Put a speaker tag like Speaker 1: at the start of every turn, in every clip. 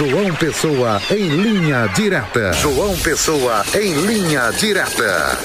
Speaker 1: João Pessoa em linha direta. João Pessoa em linha direta.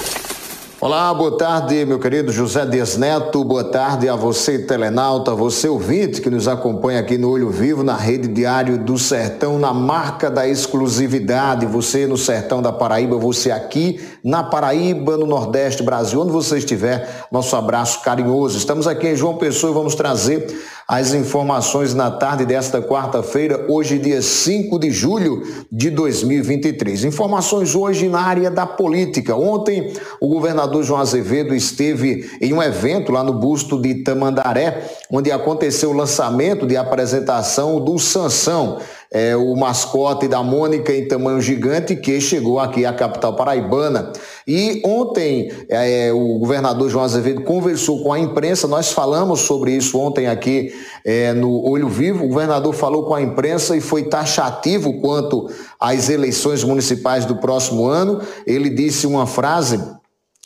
Speaker 2: Olá, boa tarde, meu querido José Dias Neto. Boa tarde a você, telenauta, você ouvinte que nos acompanha aqui no Olho Vivo, na Rede Diário do Sertão, na marca da exclusividade. Você no Sertão da Paraíba, você aqui na Paraíba, no Nordeste Brasil, onde você estiver, nosso abraço carinhoso. Estamos aqui em João Pessoa e vamos trazer as informações na tarde desta quarta-feira, hoje, dia 5 de julho de 2023. Informações hoje na área da política. Ontem, o governador João Azevedo esteve em um evento lá no busto de Tamandaré, onde aconteceu o lançamento de apresentação do Sansão é, o mascote da Mônica em tamanho gigante que chegou aqui à capital paraibana. E ontem é, o governador João Azevedo conversou com a imprensa, nós falamos sobre isso ontem aqui é, no Olho Vivo. O governador falou com a imprensa e foi taxativo quanto às eleições municipais do próximo ano. Ele disse uma frase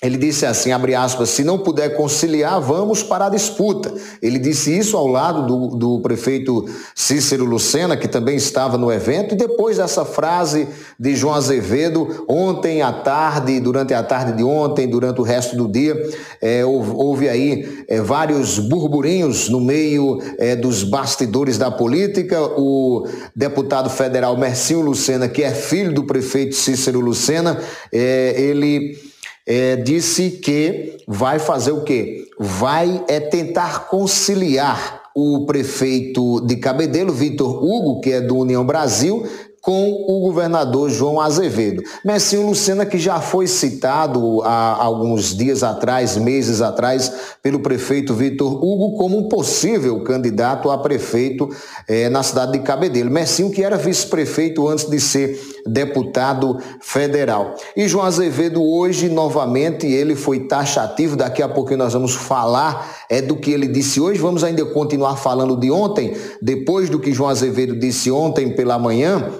Speaker 2: ele disse assim, abre aspas, se não puder conciliar, vamos para a disputa. Ele disse isso ao lado do, do prefeito Cícero Lucena, que também estava no evento, e depois dessa frase de João Azevedo, ontem à tarde, durante a tarde de ontem, durante o resto do dia, é, houve, aí é, vários burburinhos no meio é, dos bastidores da política. O deputado federal Mercinho Lucena, que é filho do prefeito Cícero Lucena, é, ele é, disse que vai fazer o quê? Vai é, tentar conciliar o prefeito de Cabedelo, Vitor Hugo, que é do União Brasil, com o governador João Azevedo. Messinho Lucena, que já foi citado há alguns dias atrás, meses atrás, pelo prefeito Vitor Hugo como um possível candidato a prefeito eh, na cidade de Cabedelo. Messinho, que era vice-prefeito antes de ser deputado federal. E João Azevedo hoje, novamente, ele foi taxativo, daqui a pouco nós vamos falar é do que ele disse hoje, vamos ainda continuar falando de ontem, depois do que João Azevedo disse ontem pela manhã,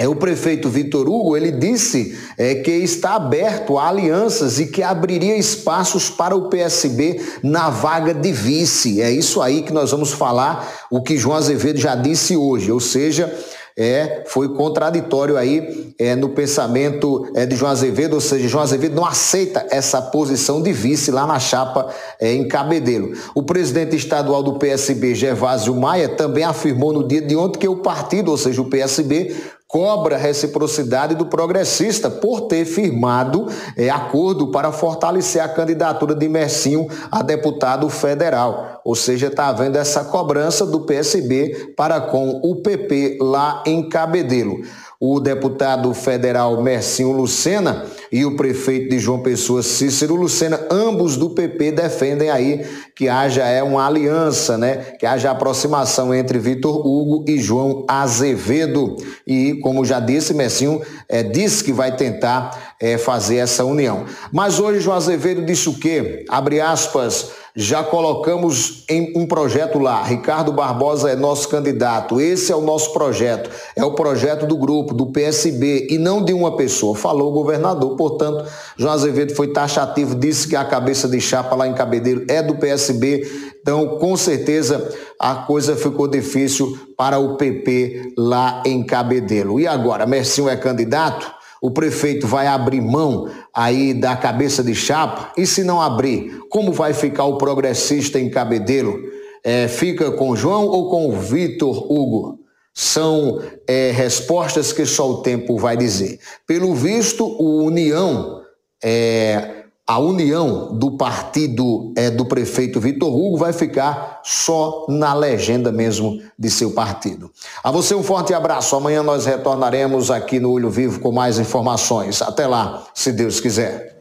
Speaker 2: é, o prefeito Vitor Hugo ele disse é, que está aberto a alianças e que abriria espaços para o PSB na vaga de vice. É isso aí que nós vamos falar, o que João Azevedo já disse hoje, ou seja, é, foi contraditório aí é, no pensamento é, de João Azevedo, ou seja, João Azevedo não aceita essa posição de vice lá na chapa é, em Cabedelo. O presidente estadual do PSB, Gervásio Maia, também afirmou no dia de ontem que o partido, ou seja, o PSB, cobra reciprocidade do progressista por ter firmado é, acordo para fortalecer a candidatura de Mercinho a deputado federal. Ou seja, está havendo essa cobrança do PSB para com o PP lá em Cabedelo o deputado federal Mercinho Lucena e o prefeito de João Pessoa Cícero Lucena, ambos do PP defendem aí que haja é uma aliança, né? Que haja aproximação entre Vitor Hugo e João Azevedo. E como já disse, Mercinho é, disse que vai tentar é, fazer essa união. Mas hoje João Azevedo disse o quê? Abre aspas já colocamos em um projeto lá. Ricardo Barbosa é nosso candidato. Esse é o nosso projeto. É o projeto do grupo, do PSB e não de uma pessoa. Falou o governador. Portanto, João Azevedo foi taxativo, disse que a cabeça de chapa lá em Cabedelo é do PSB. Então, com certeza, a coisa ficou difícil para o PP lá em Cabedelo. E agora, Mercinho é candidato? O prefeito vai abrir mão aí da cabeça de chapa? E se não abrir, como vai ficar o progressista em Cabedelo? É, fica com João ou com Vitor Hugo? São é, respostas que só o tempo vai dizer. Pelo visto, o União é, a união do partido é, do prefeito Vitor Hugo vai ficar só na legenda mesmo de seu partido. A você um forte abraço. Amanhã nós retornaremos aqui no Olho Vivo com mais informações. Até lá, se Deus quiser.